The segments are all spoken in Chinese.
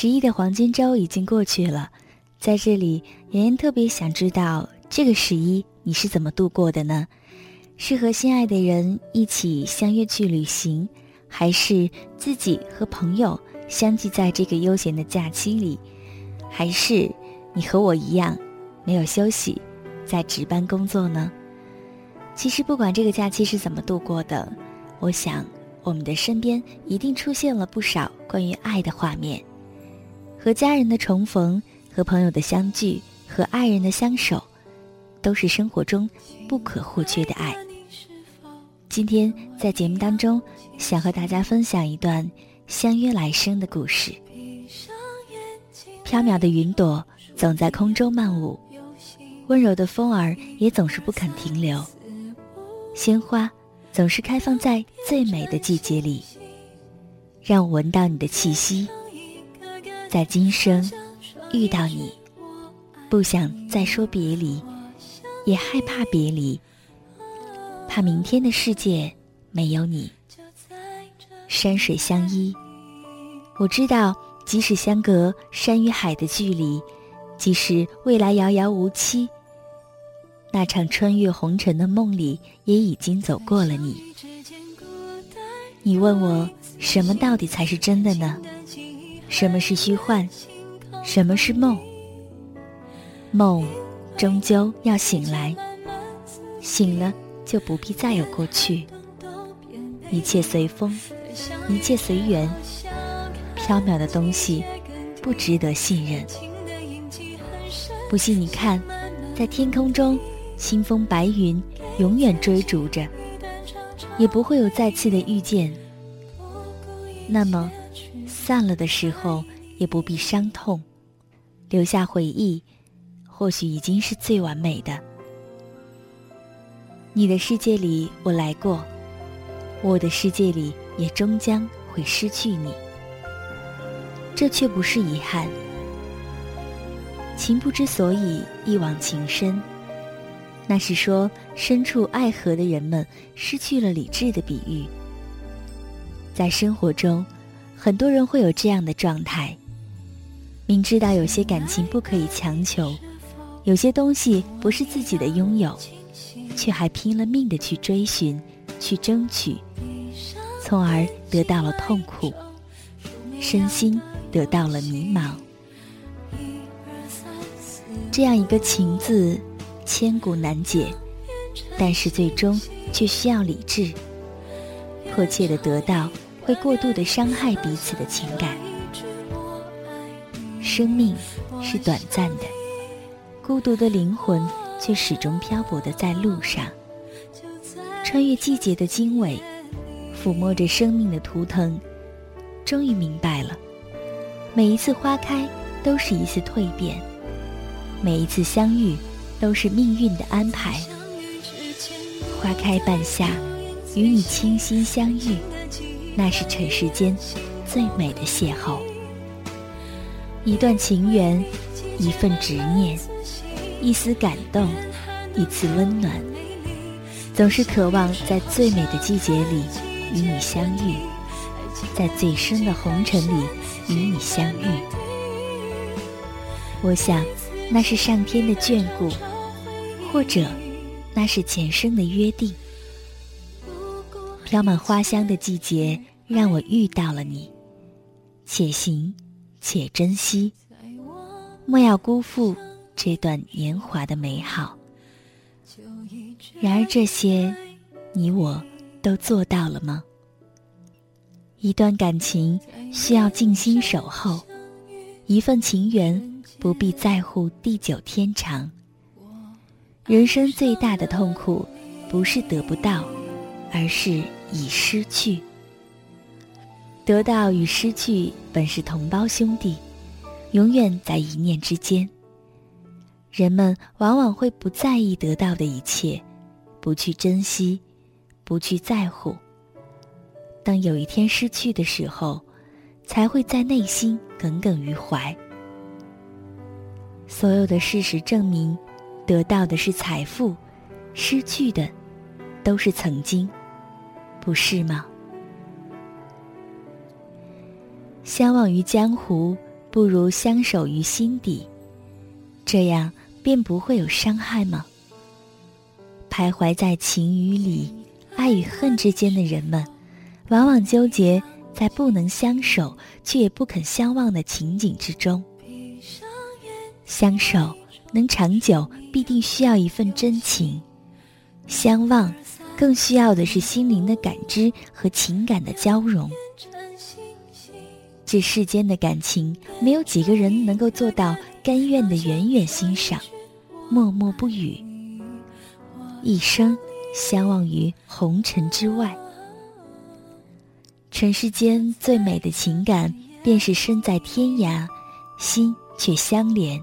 十一的黄金周已经过去了，在这里，妍妍特别想知道这个十一你是怎么度过的呢？是和心爱的人一起相约去旅行，还是自己和朋友相聚在这个悠闲的假期里，还是你和我一样没有休息，在值班工作呢？其实不管这个假期是怎么度过的，我想我们的身边一定出现了不少关于爱的画面。和家人的重逢，和朋友的相聚，和爱人的相守，都是生活中不可或缺的爱。今天在节目当中，想和大家分享一段相约来生的故事。飘渺的云朵总在空中漫舞，温柔的风儿也总是不肯停留。鲜花总是开放在最美的季节里，让我闻到你的气息。在今生遇到你，不想再说别离，也害怕别离，怕明天的世界没有你。山水相依，我知道，即使相隔山与海的距离，即使未来遥遥无期，那场穿越红尘的梦里，也已经走过了你。你问我，什么到底才是真的呢？什么是虚幻？什么是梦？梦终究要醒来，醒了就不必再有过去。一切随风，一切随缘。缥缈的东西不值得信任。不信你看，在天空中，清风白云永远追逐着，也不会有再次的遇见。那么。散了的时候，也不必伤痛，留下回忆，或许已经是最完美的。你的世界里我来过，我的世界里也终将会失去你。这却不是遗憾。情不知所以，一往情深，那是说身处爱河的人们失去了理智的比喻。在生活中。很多人会有这样的状态，明知道有些感情不可以强求，有些东西不是自己的拥有，却还拼了命的去追寻、去争取，从而得到了痛苦，身心得到了迷茫。这样一个情字，千古难解，但是最终却需要理智，迫切的得到。会过度的伤害彼此的情感。生命是短暂的，孤独的灵魂却始终漂泊的在路上，穿越季节的经纬，抚摸着生命的图腾，终于明白了，每一次花开都是一次蜕变，每一次相遇都是命运的安排。花开半夏，与你倾心相遇。那是尘世间最美的邂逅，一段情缘，一份执念，一丝感动，一次温暖，总是渴望在最美的季节里与你相遇，在最深的红尘里与你相遇。我想，那是上天的眷顾，或者，那是前生的约定。飘满花香的季节，让我遇到了你。且行且珍惜，莫要辜负这段年华的美好。然而，这些你我都做到了吗？一段感情需要静心守候，一份情缘不必在乎地久天长。人生最大的痛苦，不是得不到，而是。已失去，得到与失去本是同胞兄弟，永远在一念之间。人们往往会不在意得到的一切，不去珍惜，不去在乎。当有一天失去的时候，才会在内心耿耿于怀。所有的事实证明，得到的是财富，失去的都是曾经，不是吗？相忘于江湖，不如相守于心底，这样便不会有伤害吗？徘徊在情与理、爱与恨之间的人们，往往纠结在不能相守却也不肯相忘的情景之中。相守能长久，必定需要一份真情；相忘，更需要的是心灵的感知和情感的交融。这世间的感情，没有几个人能够做到甘愿的远远欣赏，默默不语，一生相忘于红尘之外。尘世间最美的情感，便是身在天涯，心却相连。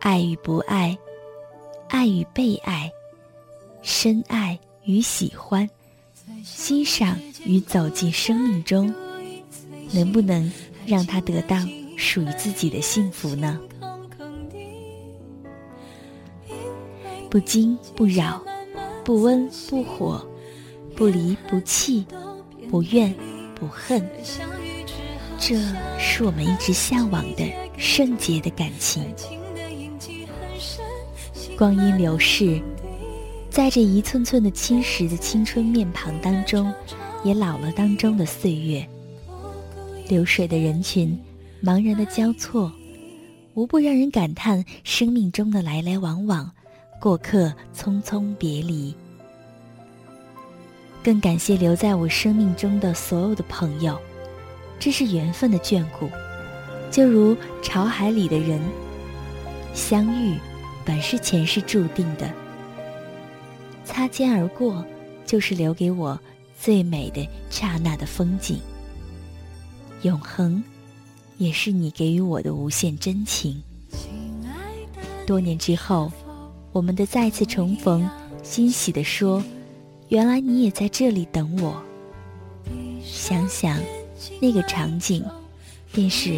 爱与不爱，爱与被爱，深爱与喜欢，欣赏与走进生命中，能不能让他得到属于自己的幸福呢？不惊不扰，不温不火，不离不弃，不怨不恨，这是我们一直向往的圣洁的感情。光阴流逝，在这一寸寸的侵蚀的青春面庞当中，也老了当中的岁月。流水的人群，茫然的交错，无不让人感叹生命中的来来往往，过客匆匆别离。更感谢留在我生命中的所有的朋友，这是缘分的眷顾，就如潮海里的人相遇。本是前世注定的，擦肩而过，就是留给我最美的刹那的风景。永恒，也是你给予我的无限真情。多年之后，我们的再次重逢，欣喜地说：“原来你也在这里等我。”想想，那个场景，便是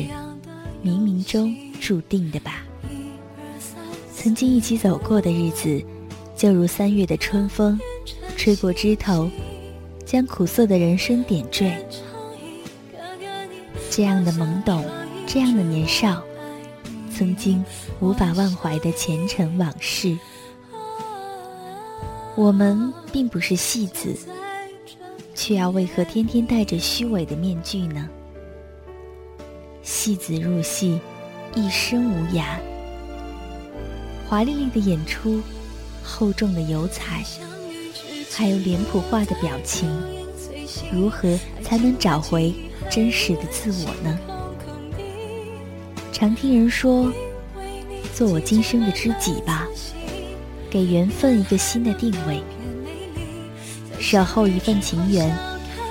冥冥中注定的吧。曾经一起走过的日子，就如三月的春风，吹过枝头，将苦涩的人生点缀。这样的懵懂，这样的年少，曾经无法忘怀的前尘往事。我们并不是戏子，却要为何天天戴着虚伪的面具呢？戏子入戏，一身无涯。华丽丽的演出，厚重的油彩，还有脸谱化的表情，如何才能找回真实的自我呢？常听人说，做我今生的知己吧，给缘分一个新的定位，守候一份情缘，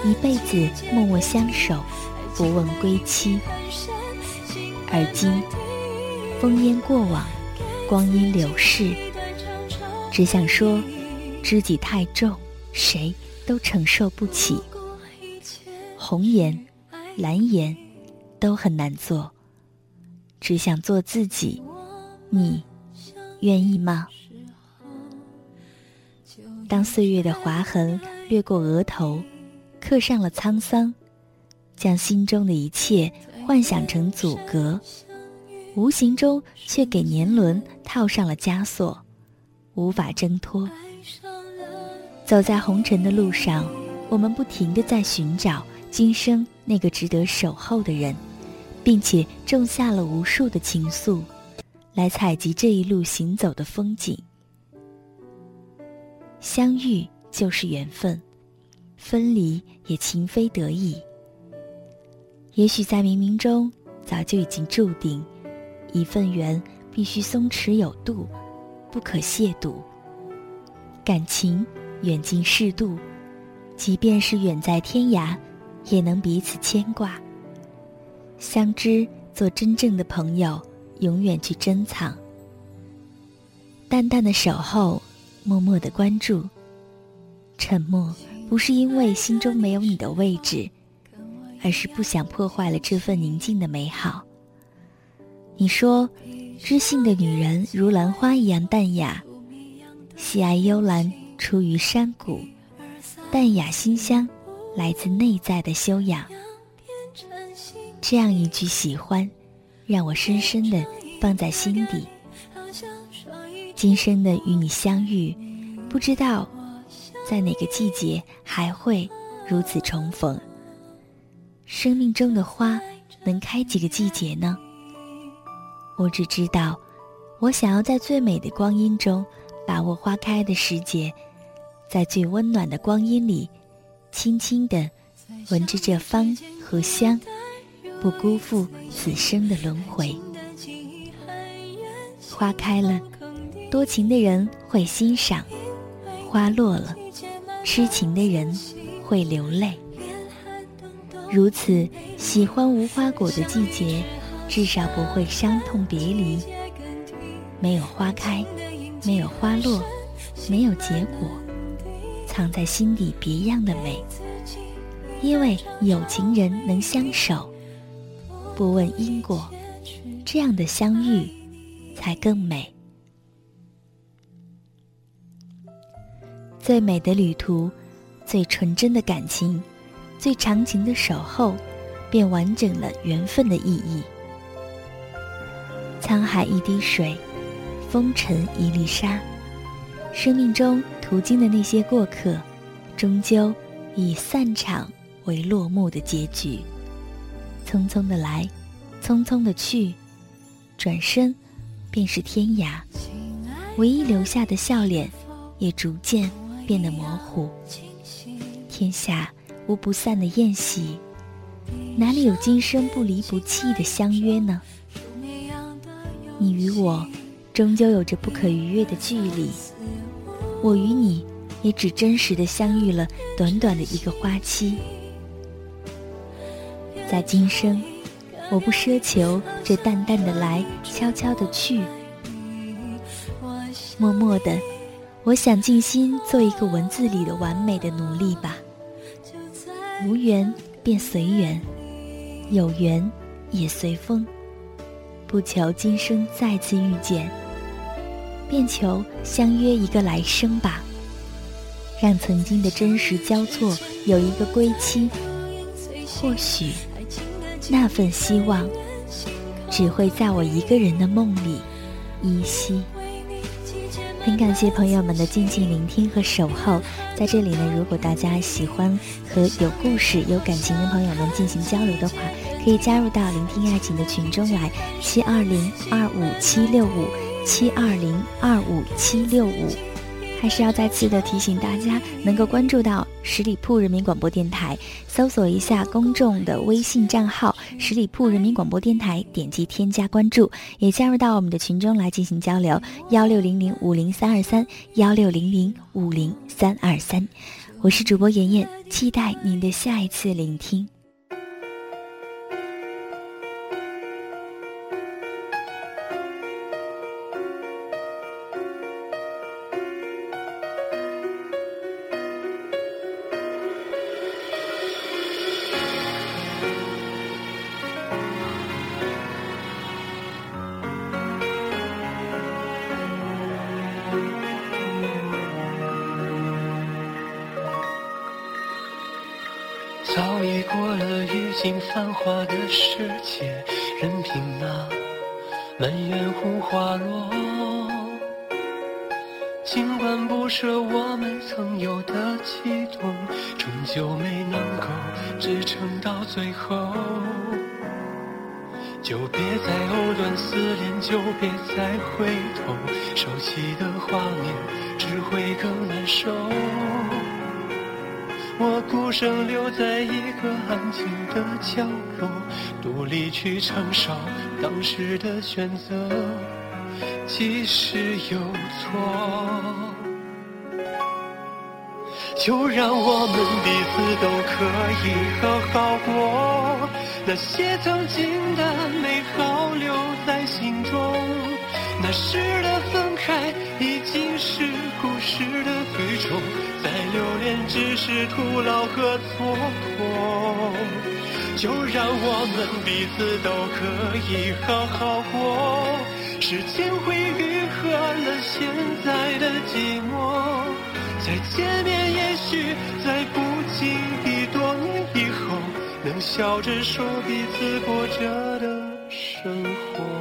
一辈子默默相守，不问归期。而今，烽烟过往。光阴流逝，只想说，知己太重，谁都承受不起。红颜、蓝颜，都很难做。只想做自己，你愿意吗？当岁月的划痕掠过额头，刻上了沧桑，将心中的一切幻想成阻隔。无形中却给年轮套上了枷锁，无法挣脱。走在红尘的路上，我们不停地在寻找今生那个值得守候的人，并且种下了无数的情愫，来采集这一路行走的风景。相遇就是缘分，分离也情非得已。也许在冥冥中早就已经注定。一份缘必须松弛有度，不可亵渎。感情远近适度，即便是远在天涯，也能彼此牵挂。相知，做真正的朋友，永远去珍藏。淡淡的守候，默默的关注。沉默，不是因为心中没有你的位置，而是不想破坏了这份宁静的美好。你说，知性的女人如兰花一样淡雅，喜爱幽兰出于山谷，淡雅馨香，来自内在的修养。这样一句喜欢，让我深深的放在心底。今生的与你相遇，不知道在哪个季节还会如此重逢。生命中的花能开几个季节呢？我只知道，我想要在最美的光阴中把握花开的时节，在最温暖的光阴里，轻轻地闻着这芳和香，不辜负此生的轮回。花开了。多情的人会欣赏，花落了，痴情的人会流泪。如此喜欢无花果的季节，至少不会伤痛别离。没有花开，没有花落，没有结果，藏在心底别样的美。因为有情人能相守，不问因果，这样的相遇才更美。最美的旅途，最纯真的感情，最长情的守候，便完整了缘分的意义。沧海一滴水，风尘一粒沙，生命中途经的那些过客，终究以散场为落幕的结局。匆匆的来，匆匆的去，转身便是天涯，唯一留下的笑脸，也逐渐。变得模糊。天下无不散的宴席，哪里有今生不离不弃的相约呢？你与我，终究有着不可逾越的距离。我与你，也只真实的相遇了短短的一个花期。在今生，我不奢求这淡淡的来，悄悄的去，默默的。我想静心做一个文字里的完美的奴隶吧。无缘便随缘，有缘也随风。不求今生再次遇见，便求相约一个来生吧。让曾经的真实交错有一个归期。或许，那份希望，只会在我一个人的梦里依稀。很感谢朋友们的静静聆听和守候，在这里呢，如果大家喜欢和有故事、有感情的朋友们进行交流的话，可以加入到聆听爱情的群中来，七二零二五七六五七二零二五七六五。还是要再次的提醒大家，能够关注到十里铺人民广播电台，搜索一下公众的微信账号“十里铺人民广播电台”，点击添加关注，也加入到我们的群中来进行交流。幺六零零五零三二三，幺六零零五零三二三，我是主播妍妍，期待您的下一次聆听。尽繁华的世界，任凭那满园红花落。尽管不舍我们曾有的悸动，终究没能够支撑到最后。就别再藕断丝连，就别再回头，熟悉的画面只会更难受。我孤身留在一个安静的角落，独立去承受当时的选择，即使有错。就让我们彼此都可以好好过。那些曾经的美好只是徒劳和蹉跎。就让我们彼此都可以好好过，时间会愈合了现在的寂寞。再见面，也许在不经意多年以后，能笑着说彼此过着的生活。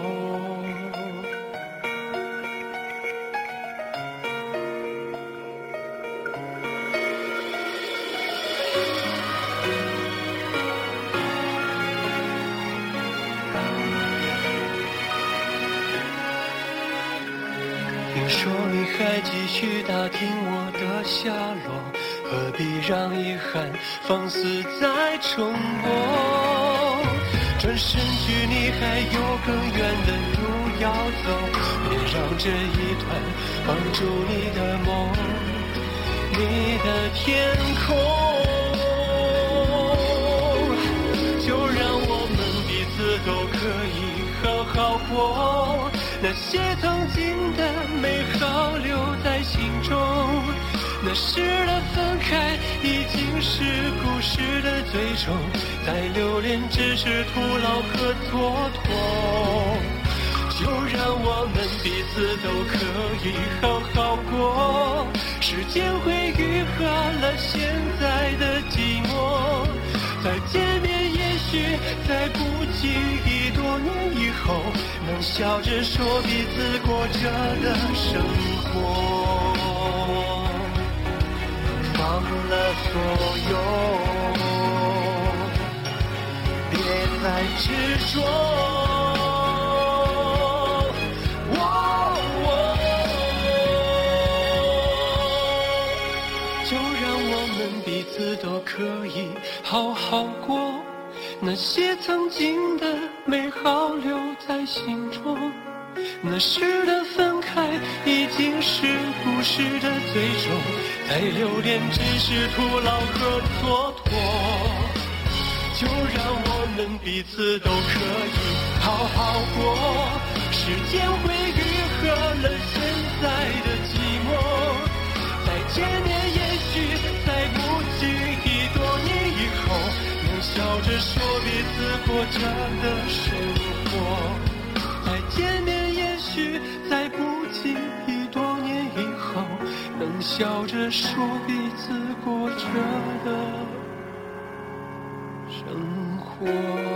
听我的下落，何必让遗憾放肆再重播？转身距离还有更远的路要走，别让这一段绑住你的梦，你的天空。就让我们彼此都可以好好过。些曾经的美好留在心中，那时的分开已经是故事的最终，再留恋只是徒劳和蹉跎。就让我们彼此都可以好好过，时间会愈合了现在的寂寞，再见许在不经意多年以后。能笑着说彼此过着的生活，放了所有，别再执着。就让我们彼此都可以好好过。那些曾经的美好留在心中，那时的分开已经是故事的最终，再留恋只是徒劳和蹉跎。就让我们彼此都可以好好过，时间会愈合了现在的寂寞，再见面说彼此过着的生活，再见面也许在不经意多年以后，能笑着说彼此过着的生活。